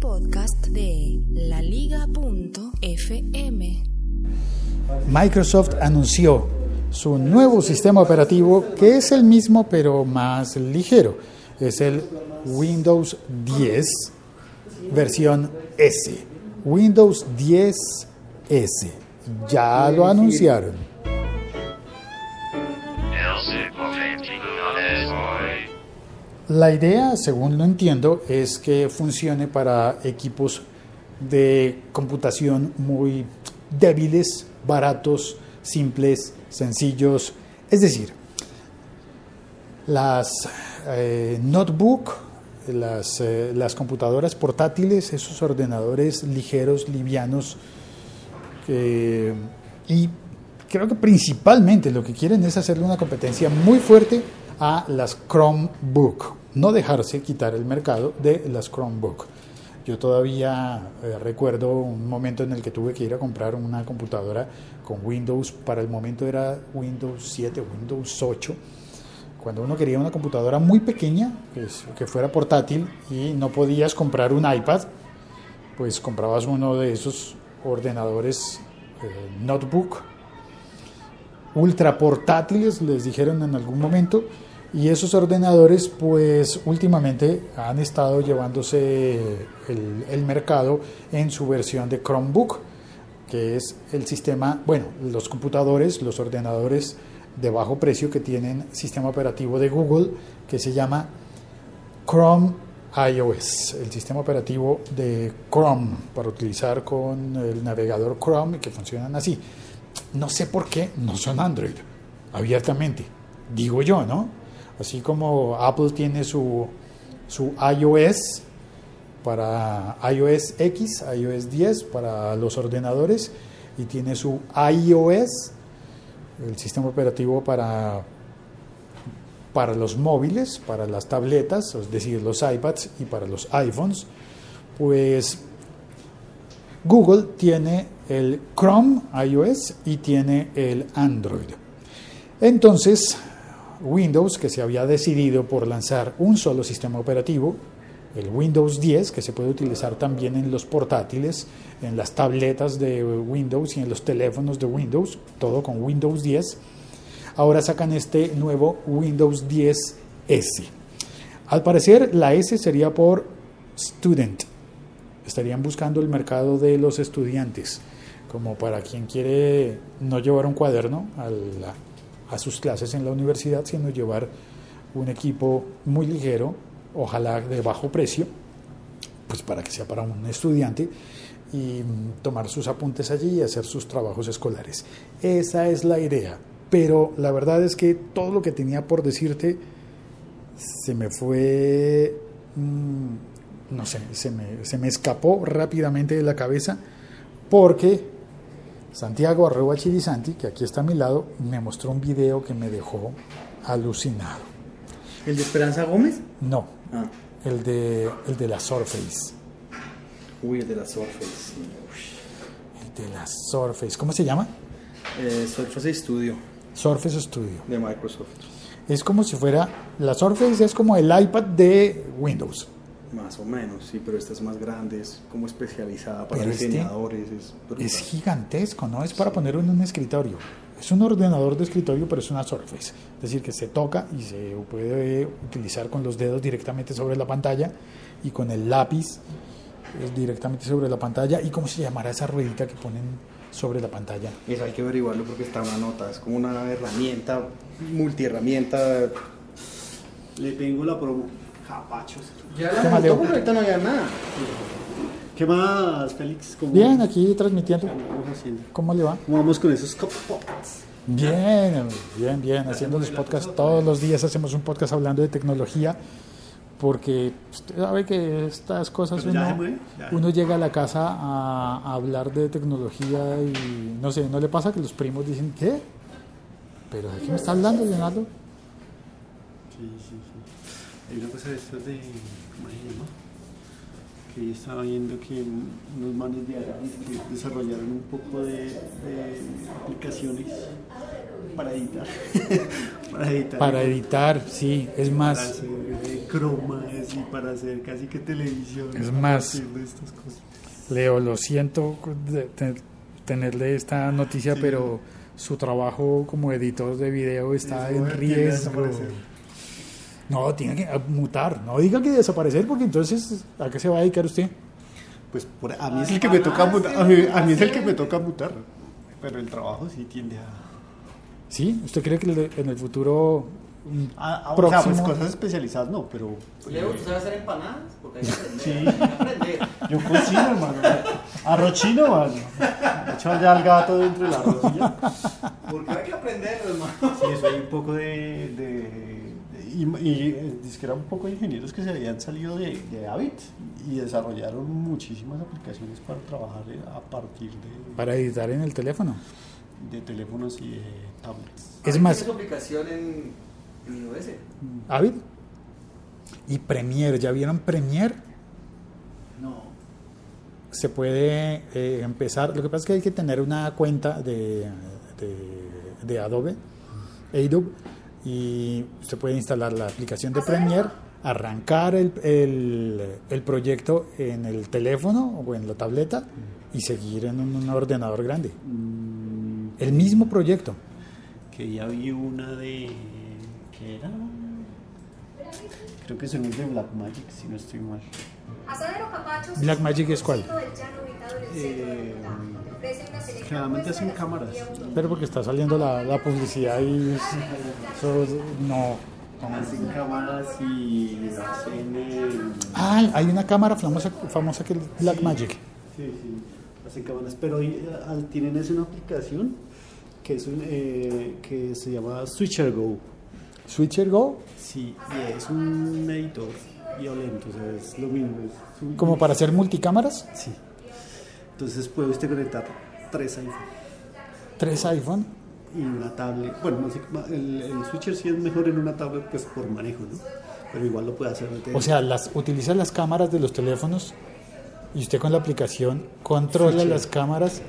podcast de laliga.fm. Microsoft anunció su nuevo sistema operativo que es el mismo pero más ligero. Es el Windows 10 versión S. Windows 10 S. Ya lo anunciaron. La idea, según lo entiendo, es que funcione para equipos de computación muy débiles, baratos, simples, sencillos. Es decir, las eh, notebook, las, eh, las, computadoras portátiles, esos ordenadores ligeros, livianos, y creo que principalmente lo que quieren es hacerle una competencia muy fuerte a las Chromebook, no dejarse quitar el mercado de las Chromebook. Yo todavía eh, recuerdo un momento en el que tuve que ir a comprar una computadora con Windows, para el momento era Windows 7, Windows 8, cuando uno quería una computadora muy pequeña, pues, que fuera portátil y no podías comprar un iPad, pues comprabas uno de esos ordenadores eh, notebook. Ultra portátiles, les dijeron en algún momento, y esos ordenadores, pues últimamente han estado llevándose el, mercado en su versión de Chromebook, que es el sistema, bueno, los computadores, los ordenadores de bajo precio que tienen sistema operativo de Google, que se llama Chrome iOS, el sistema operativo de Chrome, para utilizar con el navegador Chrome, que funcionan así. No sé por qué no son Android, abiertamente, digo yo, ¿no? Así como Apple tiene su, su iOS para iOS X, iOS 10 para los ordenadores y tiene su iOS, el sistema operativo para, para los móviles, para las tabletas, es decir, los iPads y para los iPhones, pues Google tiene el Chrome iOS y tiene el Android. Entonces, Windows, que se había decidido por lanzar un solo sistema operativo, el Windows 10, que se puede utilizar también en los portátiles, en las tabletas de Windows y en los teléfonos de Windows, todo con Windows 10. Ahora sacan este nuevo Windows 10 S. Al parecer la S sería por Student. Estarían buscando el mercado de los estudiantes, como para quien quiere no llevar un cuaderno a la a sus clases en la universidad, sino llevar un equipo muy ligero, ojalá de bajo precio, pues para que sea para un estudiante y mm, tomar sus apuntes allí y hacer sus trabajos escolares. Esa es la idea, pero la verdad es que todo lo que tenía por decirte se me fue, mm, no sé, se me, se me escapó rápidamente de la cabeza porque Santiago arroba Chirisanti, que aquí está a mi lado, me mostró un video que me dejó alucinado. ¿El de Esperanza Gómez? No, ah. el, de, el de la Surface. Uy, el de la Surface, El de la Surface, ¿cómo se llama? Eh, Surface Studio. Surface Studio. De Microsoft. Es como si fuera, la Surface es como el iPad de Windows. Más o menos, sí, pero esta es más grande, es como especializada para este diseñadores. es, gigantesco, ¿no? Es para ponerlo en un escritorio. Es un ordenador de escritorio, pero es una Surface. Es decir, que se toca y se puede utilizar con los dedos directamente sobre la pantalla y con el lápiz directamente sobre la pantalla. ¿Y cómo se llamará esa ruedita que ponen sobre la pantalla? Eso hay que averiguarlo porque está una nota. Es como una herramienta, multiherramienta. Le tengo la pro Capachos. Ya la ¿Qué más, ahorita no había nada. ¿Qué más, Félix? Bien, aquí transmitiendo. ¿Cómo le va? ¿Cómo vamos con esos podcasts? Bien, bien, bien, haciendo los podcasts. Todos los días hacemos un podcast hablando de tecnología porque usted sabe que estas cosas uno, uno, llega a la casa a, a, hablar de tecnología y no sé, ¿no le pasa que los primos dicen, ¿qué? ¿Pero de qué me está hablando, Leonardo? Sí, sí, sí. Hay una cosa de estas de. ¿Cómo se llama? Que yo estaba viendo que unos manes de que desarrollaron un poco de, aplicaciones para editar. para editar. Para editar, sí, es más. croma y para hacer casi que televisión. Es más, Leo, lo siento de, tenerle esta noticia, pero su trabajo como editor de video está en riesgo. No, tiene que mutar. No diga que desaparecer, porque entonces, ¿a qué se va a dedicar usted? Pues a mí es el que me toca mutar. A mí, es el que me toca mutar. Pero el trabajo sí tiende a. ¿Sí? ¿Usted cree que en el futuro Ah, ah, o sea, pues cosas especializadas no, pero. Leo, ¿tú sabes hacer empanadas? Porque hay que aprender. Sí. Yo cocino, hermano. Arroz chino, hermano. He echado ya al gato dentro del arroz y ya. Porque hay que aprender, hermano. Sí, eso hay un poco de. de, y, y es que eran un poco de ingenieros que se habían salido de, de Avid y desarrollaron muchísimas aplicaciones para trabajar a partir de. Para editar en el teléfono. De teléfonos y de tablets. Es más. su aplicación en iOS. ¿Avid? ¿Y Premiere? ¿Ya vieron Premiere? No. Se puede eh, empezar. Lo que pasa es que hay que tener una cuenta de, de, Adobe, Adobe, y se puede instalar la aplicación de Premiere, arrancar el, el, el proyecto en el teléfono o en la tableta y seguir en un, ordenador grande. Mm. El mismo proyecto. Que ya vi una de era? Creo que son de Black Magic, si no estoy mal. Black Magic es cuál? Eh, generalmente hacen cámaras. Pero porque está saliendo la, la publicidad y eso no. Hacen cámaras y hacen. Eh, ah, hay una cámara famosa, famosa que es Black Magic. Sí, sí, hacen cámaras, pero eh, tienen es una aplicación que, es un, eh, que se llama Switcher Go. Switcher Go. Sí, es un editor violento, o sea, es lo mismo. ¿Como para hacer multicámaras? Sí. Entonces puede usted conectar tres iPhone. ¿Tres iPhone? Y una tablet. Bueno, el, el switcher sí es mejor en una tablet pues por manejo, ¿no? Pero igual lo puede hacer. O sea, las, utiliza las cámaras de los teléfonos y usted con la aplicación controla las cámaras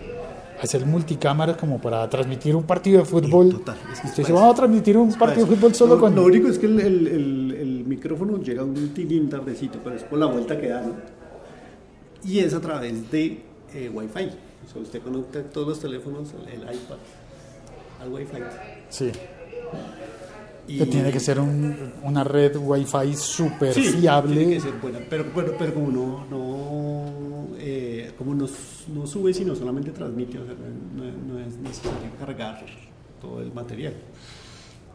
hacer multicámaras como para transmitir un partido de fútbol. total. Usted se va a transmitir un partido de fútbol solo con... Lo único es que el, el, el, micrófono llega un tilín tardecito, pero es por la vuelta que da, ¿no? Y es a través de eh, Wi-Fi. O sea, usted conecta todos los teléfonos, el iPad, al Wi-Fi. Sí. Y... tiene que ser un, una red Wi-Fi súper sí, fiable. Tiene que ser buena, pero, pero, pero como no, no eh, como no, no, sube, sino solamente transmite, o sea, no, es necesario cargar todo el material.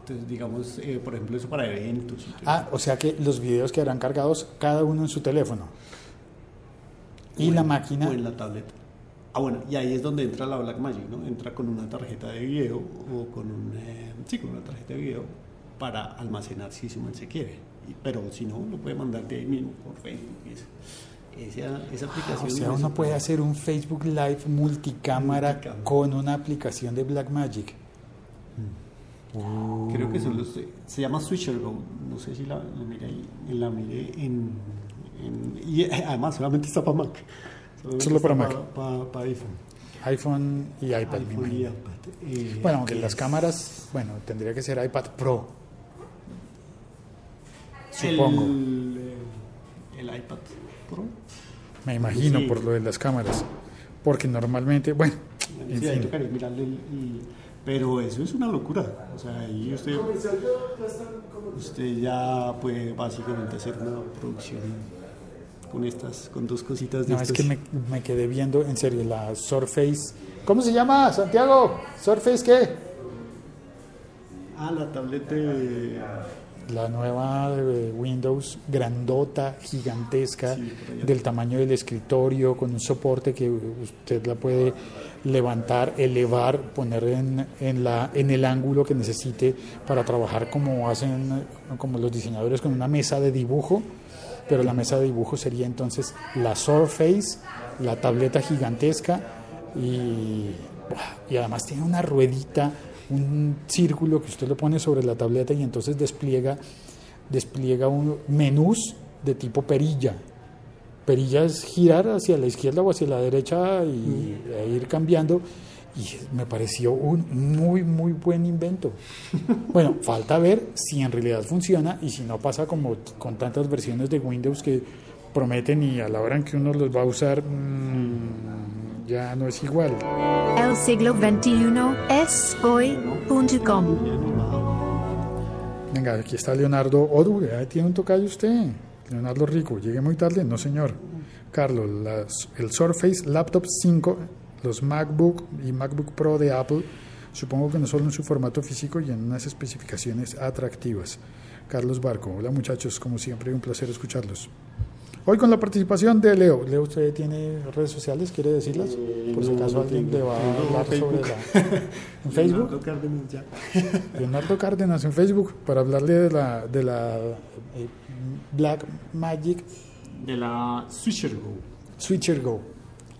Entonces, digamos, eh, por ejemplo, eso para eventos. ah, o sea que los videos quedarán cargados cada uno en su teléfono. Y la máquina. O en la tableta. Ah, bueno, y ahí es donde entra la Blackmagic, ¿no? Entra con una tarjeta de video o con un. Eh, sí, con una tarjeta de video para almacenar si se quiere. Pero si no, lo puede mandar de ahí mismo por Facebook. Y eso. Esa, esa aplicación. o sea, uno puede hacer un Facebook Live multicámara, con una aplicación de Blackmagic. Mm. Creo que solo se, se llama Switcher Go. No sé si la, la miré ahí. La miré en, Y además, solamente está para Mac. Solo para Mac. Para, iPhone. iPhone y iPad. IPhone y iPad. Eh, bueno, aunque las cámaras, bueno, tendría que ser iPad Pro. Supongo. El, el iPad Pro. Me imagino por lo de las cámaras. Porque normalmente, bueno, en fin. pero eso es una locura. O sea, ahí usted, usted ya puede básicamente hacer una producción con estas, con dos cositas de No, es que me, me, quedé viendo, en serio, la Surface. ¿Cómo se llama, Santiago? ¿Surface qué? Ah, la tableta de la nueva de Windows grandota, gigantesca, del tamaño del escritorio, con un soporte que usted la puede levantar, elevar, poner en, en, la, en el ángulo que necesite para trabajar como hacen como los diseñadores con una mesa de dibujo, pero la mesa de dibujo sería entonces la Surface, la tableta gigantesca y, y además tiene una ruedita un círculo que usted lo pone sobre la tableta y entonces despliega, despliega un menús de tipo perilla. Perilla es girar hacia la izquierda o hacia la derecha y e ir cambiando Y me pareció un muy, muy buen invento. Bueno, falta ver si en realidad funciona y si no pasa como con tantas versiones de Windows que prometen y a la hora en que uno los va a usar mmm, ya no es igual. El siglo XXI es hoy.com. Venga, aquí está Leonardo Odu, ya tiene un tocayo usted. Leonardo Rico, llegué muy tarde, no señor. Carlos, las, el Surface Laptop 5, los MacBook y MacBook Pro de Apple, supongo que no solo en su formato físico y en unas especificaciones atractivas. Carlos Barco, hola muchachos, como siempre, un placer escucharlos. Hoy con la participación de Leo. Leo, ¿usted tiene redes sociales? ¿Quiere decirlas? Eh, Por si no, acaso no alguien tengo. le va a hablar sobre la... ¿En Facebook? Leonardo Cárdenas, ya. Leonardo Cárdenas en Facebook para hablarle de la, de la eh, Black Magic De la Switcher Go. Switcher Go.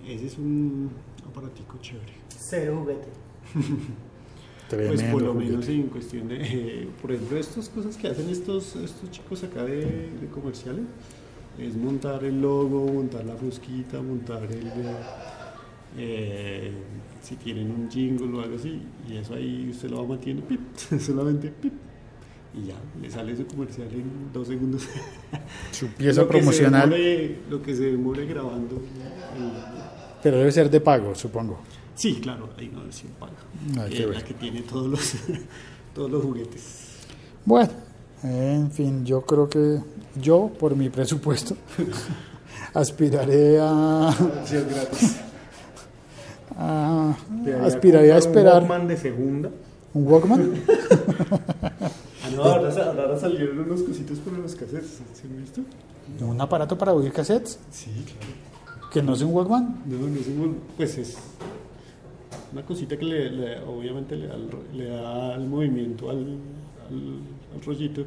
Ese es un aparatico chévere. Cero juguete. Tremendo. Pues por lo juguete. menos en cuestión de, eh, por ejemplo, estas cosas que hacen estos, estos chicos acá de, de comerciales, es montar el logo, montar la fusquita, montar el, eh, si tienen un jingle o algo así, y eso ahí usted lo va manteniendo, pip, solamente pip, y ya, le sale su comercial en dos segundos. Su pieza Lo que se promocional, demore- lo que se demore grabando. Pero debe ser de pago, supongo. Sí, claro, hay una versión paga. Ay, qué Eh, la bueno. que tiene todos los, todos los juguetes. Bueno, en fin, yo creo que yo, por mi presupuesto, aspiraré a, Sí, gratis. a- aspiraré a esperar Un de segunda. un Walkman. Ah, no, ahora, sa- ahora salieron unos cositos para los cassettes. ¿Se han visto? Un aparato para oír cassettes, Sí, claro. Que no es un Walkman. No, no es un- Pues es una cosita que le, le- obviamente le da, el, ro- le da el movimiento al, al, al rollito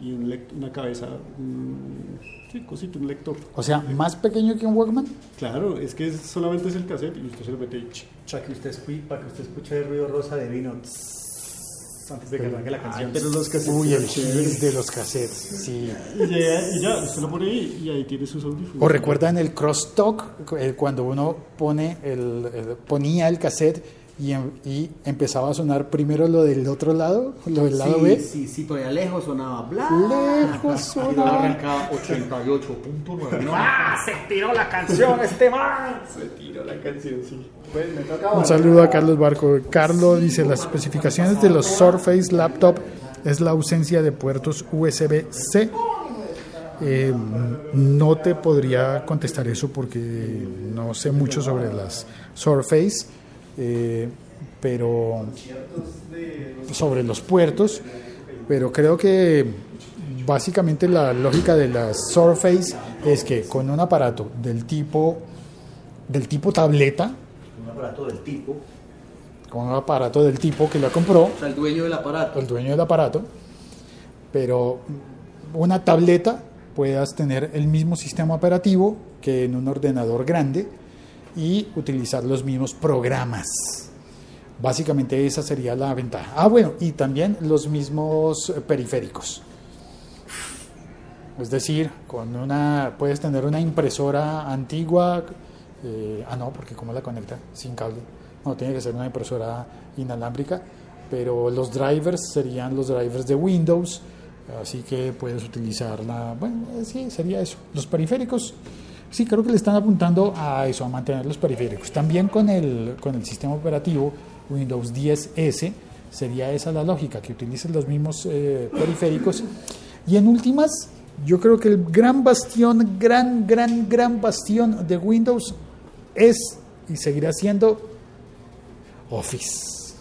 y un una cabeza, un, sí, cosito, un lector. O sea, más pequeño que un Walkman. Claro, es que es- solamente es el cassette y usted se lo mete y ch- Para que usted, para que usted escuche el ruido rosa de vino tss, antes de que arranque la canción. pero los cassettes Uy, el son chéveres. hit de los cassettes, sí. Y ya, y ya, usted lo pone ahí y ahí tiene sus audífonos. ¿O recuerdan el crosstalk? Eh, Cuando uno pone el, el- ponía el cassette y, em- y empezaba a sonar primero lo del otro lado, lo del lado sí, B. sí, sí, allá lejos sonaba bla. Lejos sonaba. arrancaba 88.9. No, ¡Ah! Se tiró la canción este man. Se tiró la canción, sí. pues me toca Un saludo a Carlos Barco. Carlos dice, las especificaciones de los Surface Laptop es la ausencia de puertos USB-C. Eh, no te podría contestar eso porque no sé mucho sobre las Surface, eh, pero sobre los puertos, pero creo que básicamente la lógica de las Surface es que con un aparato del tipo del tipo tableta, un aparato del tipo. con un aparato del tipo que la compró, O sea, el dueño del aparato. el dueño del aparato, pero una tableta puedas tener el mismo sistema operativo que en un ordenador grande y utilizar los mismos programas. Básicamente esa sería la ventaja. Ah, bueno, y también los mismos eh, periféricos. Es decir, con una puedes tener una impresora antigua. eh, ah, no, porque ¿cómo la conecta? Sin cable. No, tiene que ser una impresora inalámbrica. Pero los drivers serían los drivers de Windows. Así que puedes utilizarla. Bueno, eh, sí, sería eso. Los periféricos. Sí, creo que le están apuntando a eso, a mantener los periféricos. También con el, con el sistema operativo Windows 10S sería esa la lógica, que utilicen los mismos eh, periféricos. Y en últimas, yo creo que el gran bastión, gran, gran, gran bastión de Windows es y seguirá siendo Office.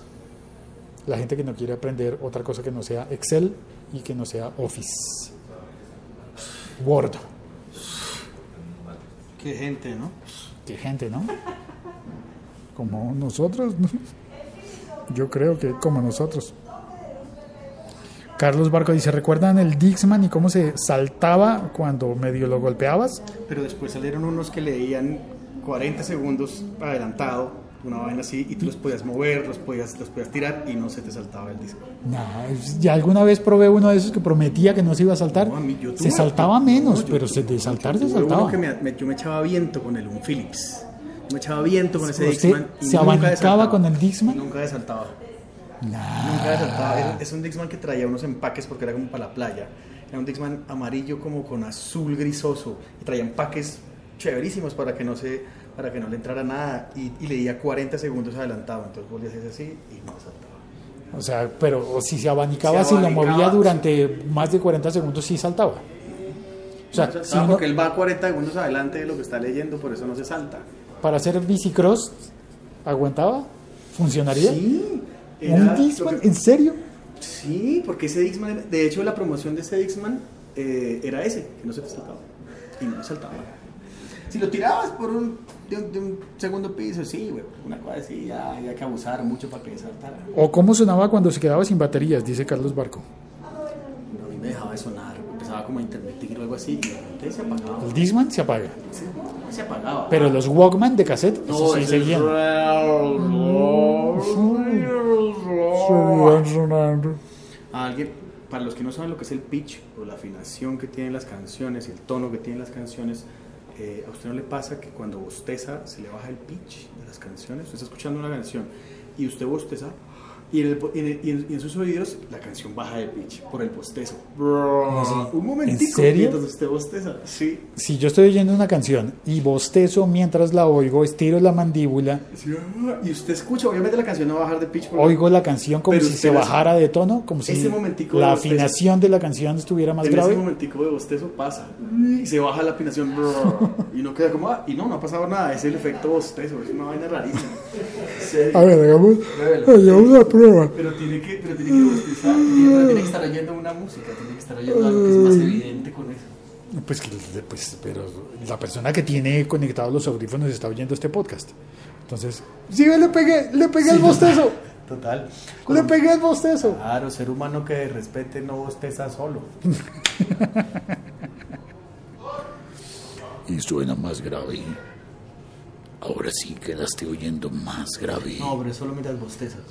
La gente que no quiere aprender otra cosa que no sea Excel y que no sea Office. Word. Qué gente, ¿no? Qué gente, ¿no? Como nosotros, ¿no? Yo creo que como nosotros. Carlos Barco dice, ¿recuerdan el Dixman y cómo se saltaba cuando medio lo golpeabas? Pero después salieron unos que leían 40 segundos adelantado, una vaina así, y tú los podías mover, los podías, los podías tirar y no se te saltaba el disco. Nah, ya alguna vez probé uno de esos que prometía que no se iba a saltar. No, a mí- yo se saltaba menos, no, yo pero se de saltar se Tuve uno saltaba. que me, me- yo me echaba viento con el un Philips. me echaba viento con ese Dixman. ¿Se abanicaba con el Dixman? Nunca desaltaba. Nunca desaltaba. Es, un Dixman que traía unos empaques porque era como para la playa. Era un Dixman amarillo como con azul grisoso. Y traía empaques chéverísimos para que no se para que no le entrara nada y, y leía 40 segundos adelantado. Entonces volvía a hacer así y no saltaba o sea pero si se abanicaba, si lo movía durante más de 40 segundos sí saltaba. O sea, si porque él va 40 segundos adelante de lo que está leyendo por eso no se salta. Para hacer bicicross aguantaba funcionaría sí un Dixman en serio sí porque ese Dixman de hecho la promoción de ese Dixman eh, era ese que no se te saltaba. Y no saltaba. Si lo tirabas por un, de un, segundo piso, sí, güey, una cosa así, ya, hay que abusar mucho para que saltara. ¿O cómo sonaba cuando se quedaba sin baterías? Dice Carlos Barco. No, a mí me dejaba de sonar, empezaba como a intermitir o algo así, y se apagaba. ¿El Disman se apaga? Sí, se apagaba. Pero los Walkman de cassette, no, sí seguían. Seguían sonando. Alguien, para los que no saben lo que es el pitch o la afinación que tienen las canciones y el tono que tienen las canciones, ¿a usted no le pasa que cuando bosteza se le baja el pitch de las canciones? Usted está escuchando una canción y usted bosteza y en, en, sus oídos la canción baja de pitch por el bostezo. Un momentito. ¿En serio? usted bosteza. Sí. Si yo estoy oyendo una canción y bostezo mientras la oigo, estiro la mandíbula. y usted escucha, obviamente la canción no va a bajar de pitch. Oigo la canción como si se bajara de tono, como si la afinación de la canción estuviera más grave. Ese momentico de bostezo pasa y se baja la afinación y no queda como, ah, y no, no ha pasado nada, es el efecto bostezo, es una vaina rarísima. A ver, hagamos, hagamos pero tiene que, pero tiene que bostezar, tiene, tiene que estar oyendo una música, tiene que estar oyendo algo que es más evidente con eso. Pues, pues, pero la persona que tiene conectados los audífonos está oyendo este podcast. Entonces, sí, le pegué, le pegué el bostezo. Total. Le pegué el bostezo. Claro, ser humano que respete no bosteza solo. y suena más grave. Ahora sí quedaste oyendo más grave. No, pero solo mientras bostezas.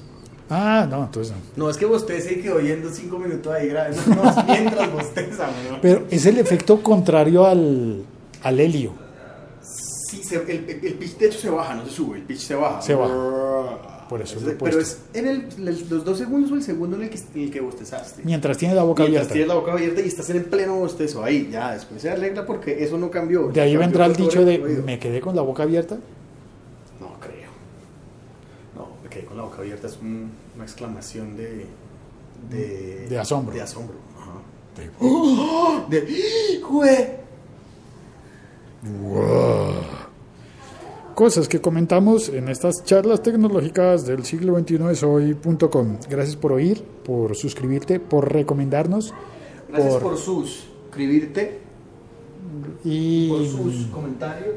Ah, no, entonces no. No, es que bostece y que oyendo cinco minutos ahí grave. No, es mientras bosteza, ¿no? Pero es el efecto contrario al, al helio. Sí, se, el, el, pitch de hecho se baja, no se sube, el pitch se baja. Se baja. Por eso lo Pero es en el, los dos segundos o el segundo en el que, en el que bostezaste. Mientras tienes la boca Mientras abierta. tienes la boca abierta y estás en el pleno bostezo. Ahí, ya, después se arregla porque eso no cambió. De ahí vendrá el dicho de, ¿me quedé con la boca abierta? Con la boca abierta es una exclamación de, de, asombro. De asombro. ¡Oh! De, Cosas que comentamos en estas charlas tecnológicas del siglo XXI es hoy.com. Gracias por oír, por suscribirte, por recomendarnos. Gracias por, suscribirte y por sus comentarios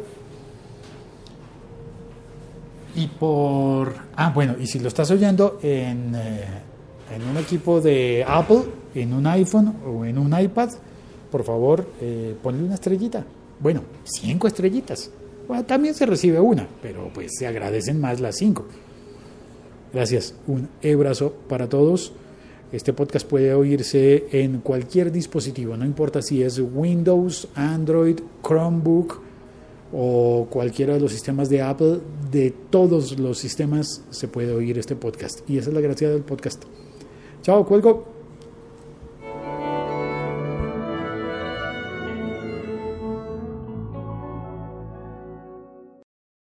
y por... Ah, bueno, y si lo estás oyendo en, eh, en un equipo de Apple, en un iPhone o en un iPad, por favor, eh, ponle una estrellita. Bueno, cinco estrellitas. Bueno, también se recibe una, pero pues se agradecen más las cinco. Gracias. Un abrazo para todos. Este podcast puede oírse en cualquier dispositivo, no importa si es Windows, Android, Chromebook, o cualquiera de los sistemas de Apple, de todos los sistemas se puede oír este podcast. Y esa es la gracia del podcast. Chao, cuelgo.